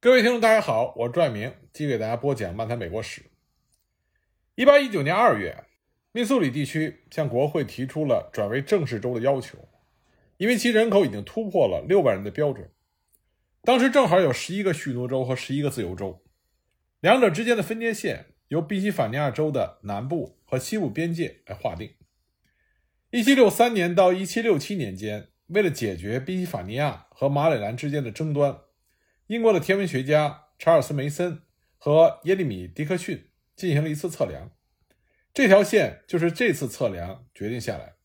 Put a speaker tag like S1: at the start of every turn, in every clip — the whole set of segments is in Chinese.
S1: 各位听众，大家好，我是拽明，继续给大家播讲漫谈美国史。一八一九年二月，密苏里地区向国会提出了转为正式州的要求，因为其人口已经突破了六万人的标准。当时正好有十一个蓄奴州和十一个自由州，两者之间的分界线由宾夕法尼亚州的南部和西部边界来划定。一七六三年到一七六七年间，为了解决宾夕法尼亚和马里兰之间的争端。英国的天文学家查尔斯·梅森和耶利米·迪克逊进行了一次测量，这条线就是这次测量决定下来。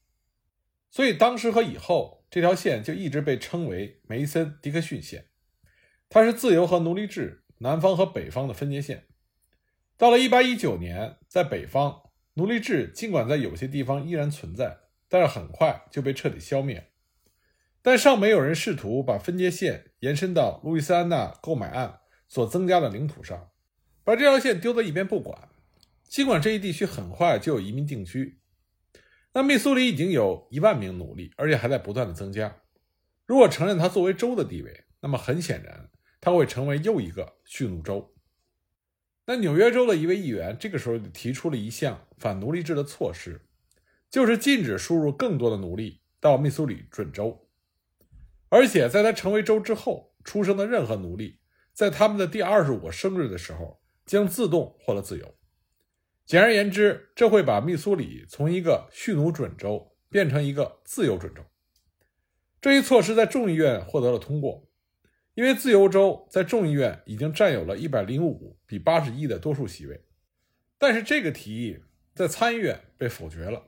S1: 所以当时和以后，这条线就一直被称为梅森迪克逊线。它是自由和奴隶制南方和北方的分界线。到了1819年，在北方，奴隶制尽管在有些地方依然存在，但是很快就被彻底消灭。但尚没有人试图把分界线延伸到路易斯安那购买案所增加的领土上，把这条线丢在一边不管。尽管这一地区很快就有移民定居，那密苏里已经有一万名奴隶，而且还在不断的增加。如果承认它作为州的地位，那么很显然，它会成为又一个蓄奴州。那纽约州的一位议员这个时候就提出了一项反奴隶制的措施，就是禁止输入更多的奴隶到密苏里准州。而且，在他成为州之后出生的任何奴隶，在他们的第二十五个生日的时候，将自动获得自由。简而言之，这会把密苏里从一个蓄奴准州变成一个自由准州。这一措施在众议院获得了通过，因为自由州在众议院已经占有了一百零五比八十一的多数席位。但是，这个提议在参议院被否决了，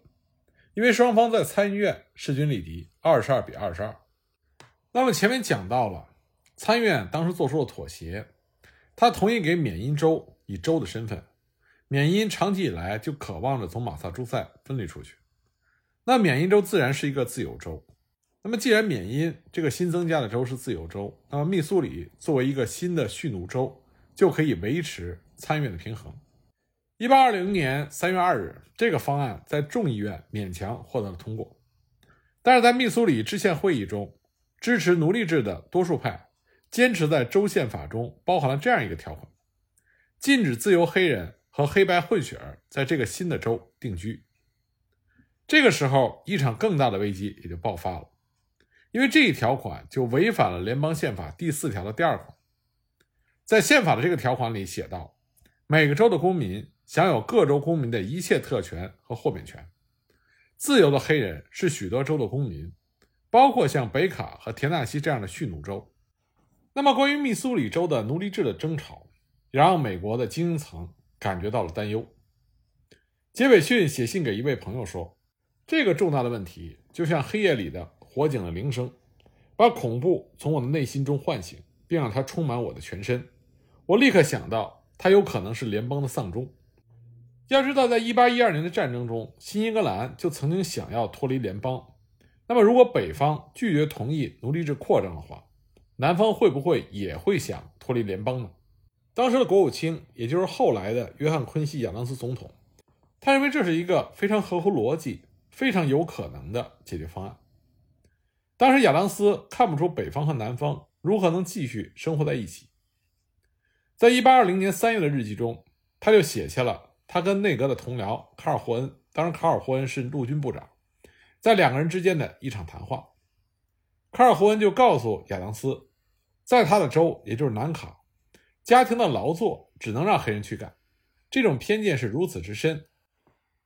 S1: 因为双方在参议院势均力敌，二十二比二十二。那么前面讲到了，参院当时做出了妥协，他同意给缅因州以州的身份。缅因长期以来就渴望着从马萨诸塞分离出去，那缅因州自然是一个自由州。那么既然缅因这个新增加的州是自由州，那么密苏里作为一个新的蓄奴州，就可以维持参院的平衡。一八二零年三月二日，这个方案在众议院勉强获得了通过，但是在密苏里制宪会议中。支持奴隶制的多数派坚持在州宪法中包含了这样一个条款：禁止自由黑人和黑白混血儿在这个新的州定居。这个时候，一场更大的危机也就爆发了，因为这一条款就违反了联邦宪法第四条的第二款。在宪法的这个条款里写道：每个州的公民享有各州公民的一切特权和豁免权。自由的黑人是许多州的公民。包括像北卡和田纳西这样的蓄奴州。那么，关于密苏里州的奴隶制的争吵，也让美国的精英层感觉到了担忧。杰斐逊写信给一位朋友说：“这个重大的问题就像黑夜里的火警的铃声，把恐怖从我的内心中唤醒，并让它充满我的全身。我立刻想到，它有可能是联邦的丧钟。要知道，在1812年的战争中，新英格兰就曾经想要脱离联邦。”那么，如果北方拒绝同意奴隶制扩张的话，南方会不会也会想脱离联邦呢？当时的国务卿，也就是后来的约翰·昆西·亚当斯总统，他认为这是一个非常合乎逻辑、非常有可能的解决方案。当时，亚当斯看不出北方和南方如何能继续生活在一起。在1820年3月的日记中，他就写下了他跟内阁的同僚卡尔·霍恩，当时卡尔·霍恩是陆军部长。在两个人之间的一场谈话，卡尔·霍恩就告诉亚当斯，在他的州，也就是南卡，家庭的劳作只能让黑人去干。这种偏见是如此之深，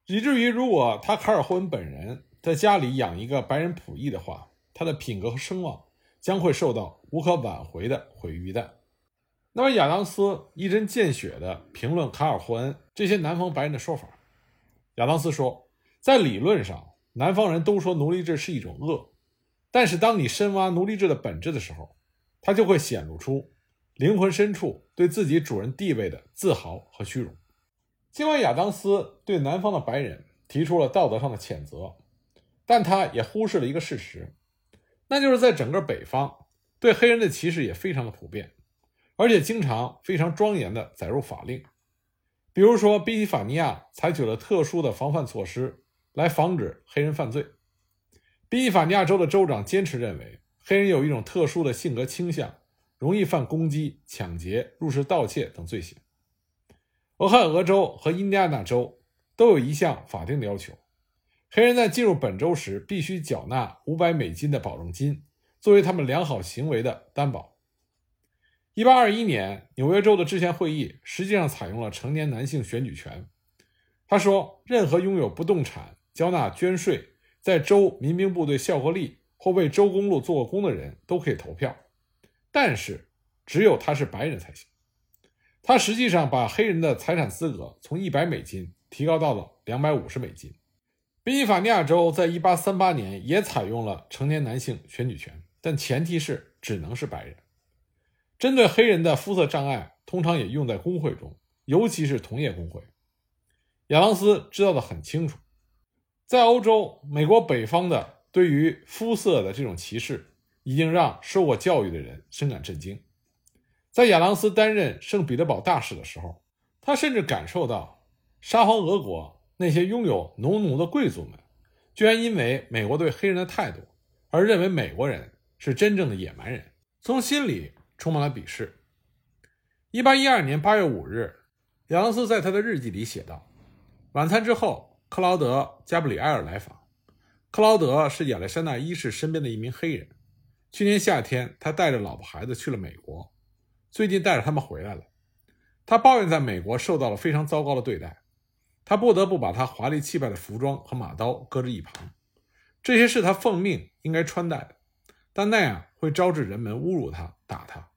S1: 以至于如果他卡尔·霍恩本人在家里养一个白人仆役的话，他的品格和声望将会受到无可挽回的毁于一旦。那么，亚当斯一针见血地评论卡尔·霍恩这些南方白人的说法。亚当斯说，在理论上。南方人都说奴隶制是一种恶，但是当你深挖奴隶制的本质的时候，它就会显露出灵魂深处对自己主人地位的自豪和虚荣。尽管亚当斯对南方的白人提出了道德上的谴责，但他也忽视了一个事实，那就是在整个北方，对黑人的歧视也非常的普遍，而且经常非常庄严的载入法令。比如说，宾夕法尼亚采取了特殊的防范措施。来防止黑人犯罪。宾夕法尼亚州的州长坚持认为，黑人有一种特殊的性格倾向，容易犯攻击、抢劫、入室盗窃等罪行。俄亥俄州和印第安纳州都有一项法定的要求：黑人在进入本州时必须缴纳五百美金的保证金，作为他们良好行为的担保。一八二一年，纽约州的制宪会议实际上采用了成年男性选举权。他说，任何拥有不动产、交纳捐税、在州民兵部队效过力或为州公路做过工的人都可以投票，但是只有他是白人才行。他实际上把黑人的财产资格从一百美金提高到了两百五十美金。宾夕法尼亚州在一八三八年也采用了成年男性选举权，但前提是只能是白人。针对黑人的肤色障碍，通常也用在工会中，尤其是同业工会。亚当斯知道的很清楚，在欧洲，美国北方的对于肤色的这种歧视，已经让受过教育的人深感震惊。在亚当斯担任圣彼得堡大使的时候，他甚至感受到沙皇俄国那些拥有农奴的贵族们，居然因为美国对黑人的态度，而认为美国人是真正的野蛮人，从心里。充满了鄙视。一八一二年八月五日，亚当斯在他的日记里写道：“晚餐之后，克劳德·加布里埃尔来访。克劳德是亚历山大一世身边的一名黑人。去年夏天，他带着老婆孩子去了美国，最近带着他们回来了。他抱怨在美国受到了非常糟糕的对待，他不得不把他华丽气派的服装和马刀搁置一旁。这些是他奉命应该穿戴的，但那样会招致人们侮辱他、打他。”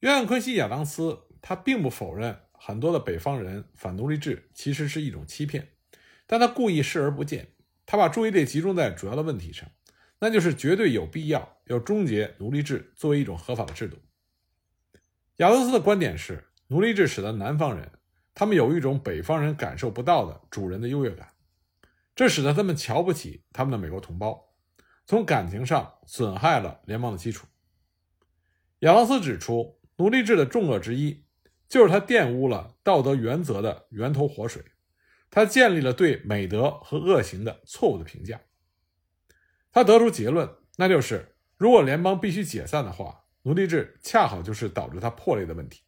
S1: 约翰·昆西·亚当斯，他并不否认很多的北方人反奴隶制其实是一种欺骗，但他故意视而不见。他把注意力集中在主要的问题上，那就是绝对有必要要终结奴隶制作为一种合法的制度。亚当斯的观点是，奴隶制使得南方人他们有一种北方人感受不到的主人的优越感，这使得他们瞧不起他们的美国同胞，从感情上损害了联邦的基础。亚当斯指出。奴隶制的重恶之一，就是它玷污了道德原则的源头活水，他建立了对美德和恶行的错误的评价。他得出结论，那就是如果联邦必须解散的话，奴隶制恰好就是导致它破裂的问题。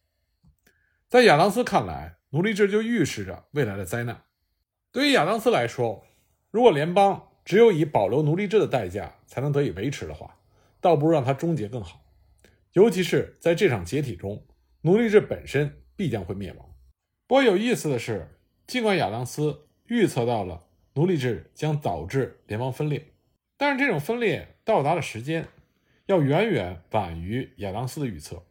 S1: 在亚当斯看来，奴隶制就预示着未来的灾难。对于亚当斯来说，如果联邦只有以保留奴隶制的代价才能得以维持的话，倒不如让它终结更好。尤其是在这场解体中，奴隶制本身必将会灭亡。不过有意思的是，尽管亚当斯预测到了奴隶制将导致联邦分裂，但是这种分裂到达的时间要远远晚于亚当斯的预测。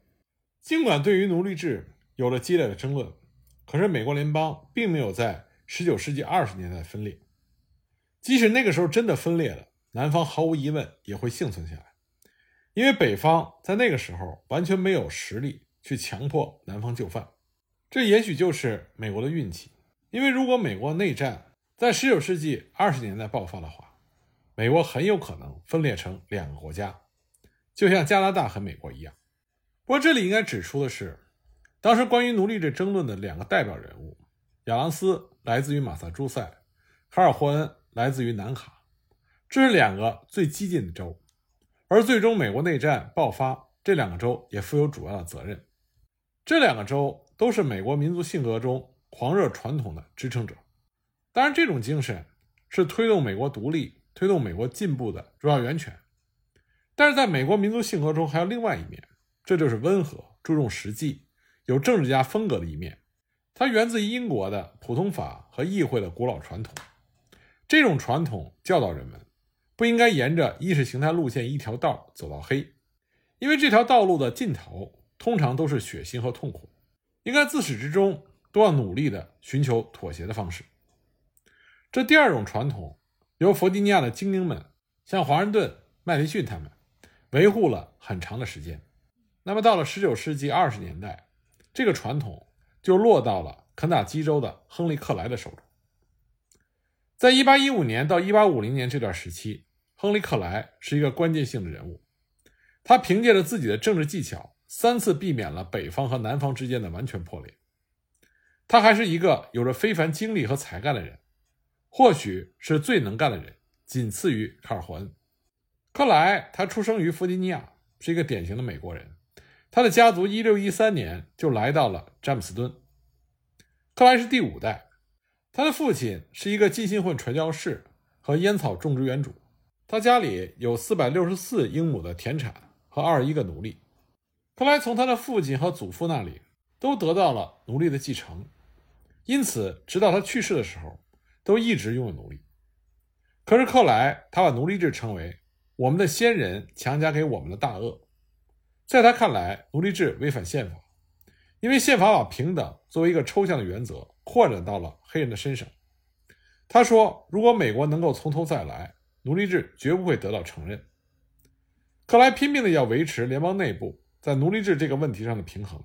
S1: 尽管对于奴隶制有了激烈的争论，可是美国联邦并没有在19世纪20年代分裂。即使那个时候真的分裂了，南方毫无疑问也会幸存下来。因为北方在那个时候完全没有实力去强迫南方就范，这也许就是美国的运气。因为如果美国内战在19世纪20年代爆发的话，美国很有可能分裂成两个国家，就像加拿大和美国一样。不过这里应该指出的是，当时关于奴隶制争论的两个代表人物，亚当斯来自于马萨诸塞，卡尔霍恩来自于南卡，这是两个最激进的州。而最终，美国内战爆发，这两个州也负有主要的责任。这两个州都是美国民族性格中狂热传统的支撑者。当然，这种精神是推动美国独立、推动美国进步的主要源泉。但是，在美国民族性格中还有另外一面，这就是温和、注重实际、有政治家风格的一面。它源自于英国的普通法和议会的古老传统。这种传统教导人们。不应该沿着意识形态路线一条道走到黑，因为这条道路的尽头通常都是血腥和痛苦。应该自始至终都要努力的寻求妥协的方式。这第二种传统由弗吉尼亚的精英们，像华盛顿、麦迪逊他们维护了很长的时间。那么到了19世纪20年代，这个传统就落到了肯塔基州的亨利·克莱的手中。在1815年到1850年这段时期。亨利·克莱是一个关键性的人物，他凭借着自己的政治技巧，三次避免了北方和南方之间的完全破裂。他还是一个有着非凡经历和才干的人，或许是最能干的人，仅次于卡尔霍恩。克莱他出生于弗吉尼亚，是一个典型的美国人，他的家族1613年就来到了詹姆斯敦。克莱是第五代，他的父亲是一个浸信会传教士和烟草种植园主，他家里有464英亩的田产和21个奴隶。克莱从他的父亲和祖父那里都得到了奴隶的继承，因此直到他去世的时候，都一直拥有奴隶。可是克莱他把奴隶制称为我们的先人强加给我们的大恶，在他看来，奴隶制违反宪法，因为宪法把平等作为一个抽象的原则扩展到了黑人的身上。他说，如果美国能够从头再来，奴隶制绝不会得到承认。克莱拼命的要维持联邦内部。在奴隶制这个问题上的平衡，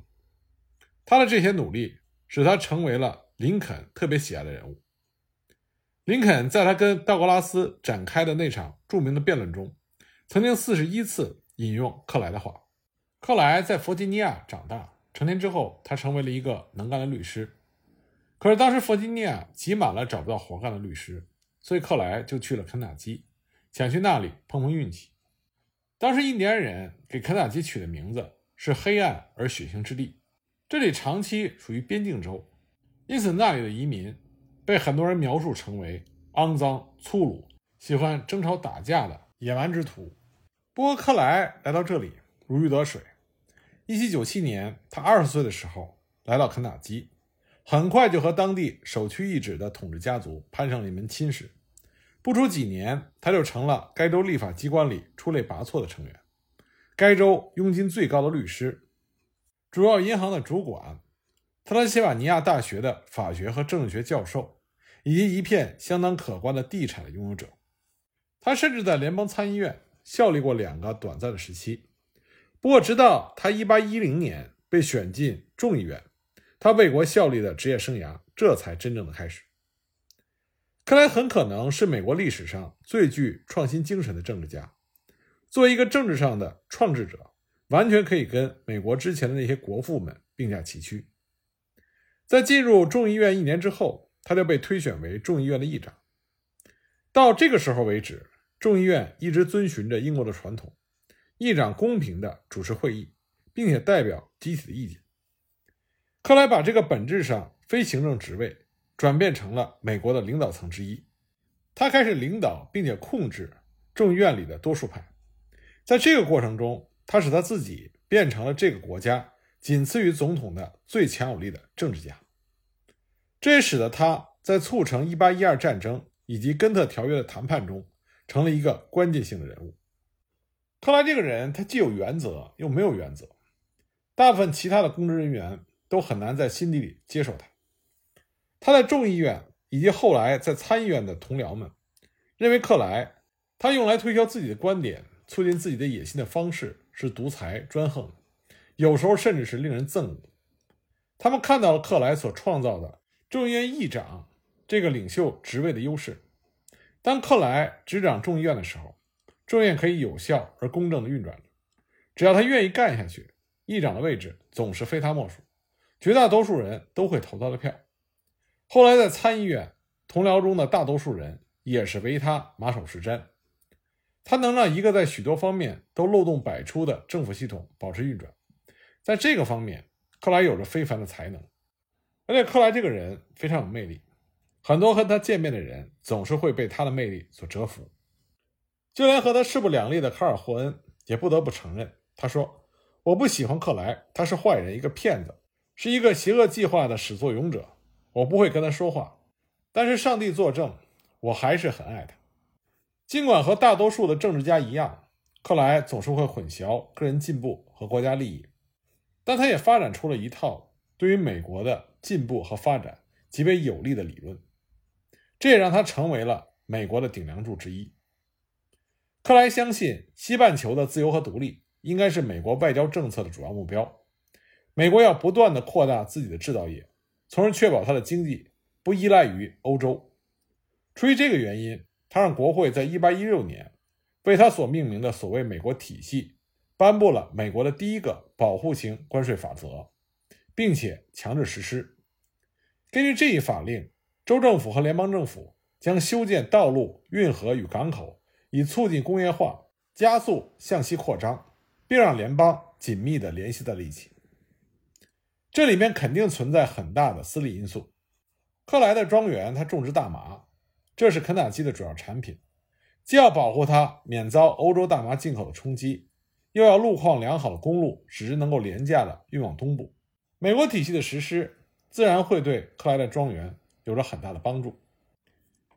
S1: 他的这些努力使他成为了林肯特别喜爱的人物。林肯在他跟道格拉斯展开的那场著名的辩论中，曾经四十一次引用克莱的话。克莱在弗吉尼亚长大，成年之后，他成为了一个能干的律师。可是当时弗吉尼亚挤满了找不到活干的律师，所以克莱就去了肯塔基，想去那里碰碰运气。当时印第安人给肯塔基取的名字是“黑暗而血腥之地”，这里长期属于边境州，因此那里的移民被很多人描述成为肮脏、粗鲁、喜欢争吵打架的野蛮之徒。波克莱来到这里如鱼得水。1797年，他二十岁的时候来到肯塔基，很快就和当地首屈一指的统治家族攀上了一门亲事。不出几年，他就成了该州立法机关里出类拔萃的成员，该州佣金最高的律师，主要银行的主管，特拉西瓦尼亚大学的法学和政治学教授，以及一片相当可观的地产的拥有者。他甚至在联邦参议院效力过两个短暂的时期。不过，直到他1810年被选进众议院，他为国效力的职业生涯这才真正的开始。克莱很可能是美国历史上最具创新精神的政治家。作为一个政治上的创制者，完全可以跟美国之前的那些国父们并驾齐驱。在进入众议院一年之后，他就被推选为众议院的议长。到这个时候为止，众议院一直遵循着英国的传统，议长公平地主持会议，并且代表集体的意见。克莱把这个本质上非行政职位。转变成了美国的领导层之一，他开始领导并且控制众议院里的多数派。在这个过程中，他使他自己变成了这个国家仅次于总统的最强有力的政治家。这也使得他在促成1812战争以及根特条约的谈判中成了一个关键性的人物。克莱这个人，他既有原则又没有原则，大部分其他的公职人员都很难在心底里接受他。他在众议院以及后来在参议院的同僚们认为，克莱他用来推销自己的观点、促进自己的野心的方式是独裁专横，有时候甚至是令人憎恶。他们看到了克莱所创造的众议院议长这个领袖职位的优势。当克莱执掌众议院的时候，众议院可以有效而公正地运转。只要他愿意干下去，议长的位置总是非他莫属，绝大多数人都会投他的票。后来在参议院，同僚中的大多数人也是唯他马首是瞻。他能让一个在许多方面都漏洞百出的政府系统保持运转，在这个方面，克莱有着非凡的才能。而且克莱这个人非常有魅力，很多和他见面的人总是会被他的魅力所折服。就连和他势不两立的卡尔霍恩也不得不承认，他说：“我不喜欢克莱，他是坏人，一个骗子，是一个邪恶计划的始作俑者。”我不会跟他说话，但是上帝作证，我还是很爱他。尽管和大多数的政治家一样，克莱总是会混淆个人进步和国家利益，但他也发展出了一套对于美国的进步和发展极为有利的理论，这也让他成为了美国的顶梁柱之一。克莱相信，西半球的自由和独立应该是美国外交政策的主要目标，美国要不断的扩大自己的制造业。从而确保他的经济不依赖于欧洲。出于这个原因，他让国会在1816年为他所命名的所谓“美国体系”颁布了美国的第一个保护型关税法则，并且强制实施。根据这一法令，州政府和联邦政府将修建道路、运河与港口，以促进工业化、加速向西扩张，并让联邦紧密地联系在了一起。这里面肯定存在很大的私利因素。克莱的庄园，他种植大麻，这是肯塔基的主要产品，既要保护它免遭欧洲大麻进口的冲击，又要路况良好的公路使之能够廉价的运往东部。美国体系的实施，自然会对克莱的庄园有着很大的帮助。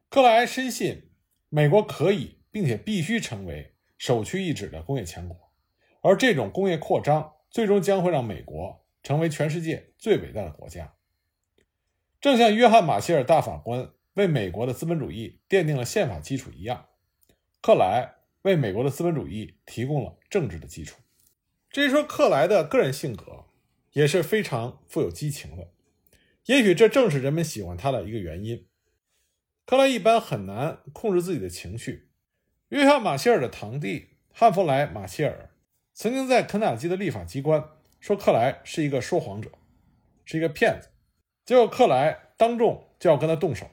S1: 克莱深信，美国可以并且必须成为首屈一指的工业强国。而这种工业扩张，最终将会让美国成为全世界最伟大的国家。正像约翰·马歇尔大法官为美国的资本主义奠定了宪法基础一样，克莱为美国的资本主义提供了政治的基础。至于说克莱的个人性格，也是非常富有激情的，也许这正是人们喜欢他的一个原因。克莱一般很难控制自己的情绪。约翰·马歇尔的堂弟汉弗莱·马歇尔。曾经在肯塔基的立法机关说克莱是一个说谎者，是一个骗子，结果克莱当众就要跟他动手。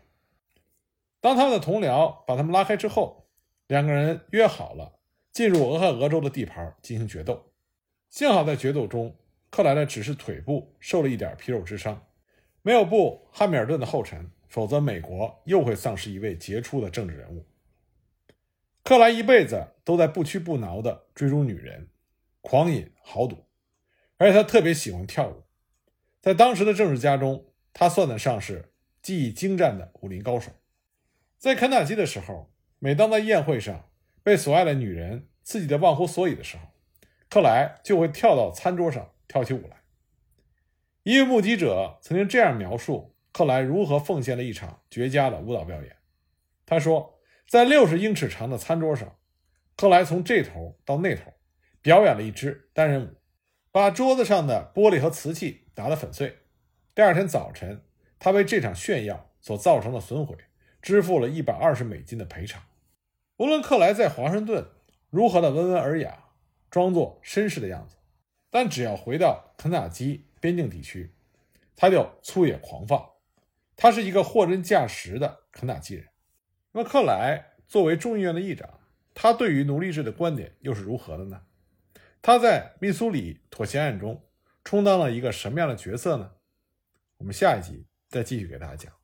S1: 当他们的同僚把他们拉开之后，两个人约好了进入俄亥俄州的地盘进行决斗。幸好在决斗中，克莱呢只是腿部受了一点皮肉之伤，没有步汉密尔顿的后尘，否则美国又会丧失一位杰出的政治人物。克莱一辈子都在不屈不挠地追逐女人。狂饮豪赌，而且他特别喜欢跳舞。在当时的政治家中，他算得上是技艺精湛的武林高手。在肯塔基的时候，每当在宴会上被所爱的女人刺激得忘乎所以的时候，克莱就会跳到餐桌上跳起舞来。一位目击者曾经这样描述克莱如何奉献了一场绝佳的舞蹈表演。他说，在六十英尺长的餐桌上，克莱从这头到那头。表演了一支单人舞，把桌子上的玻璃和瓷器打得粉碎。第二天早晨，他为这场炫耀所造成的损毁支付了一百二十美金的赔偿。无论克莱在华盛顿如何的温文尔雅，装作绅士的样子，但只要回到肯塔基边境地区，他就粗野狂放。他是一个货真价实的肯塔基人。那么，克莱作为众议院的议长，他对于奴隶制的观点又是如何的呢？他在密苏里妥协案中充当了一个什么样的角色呢？我们下一集再继续给大家讲。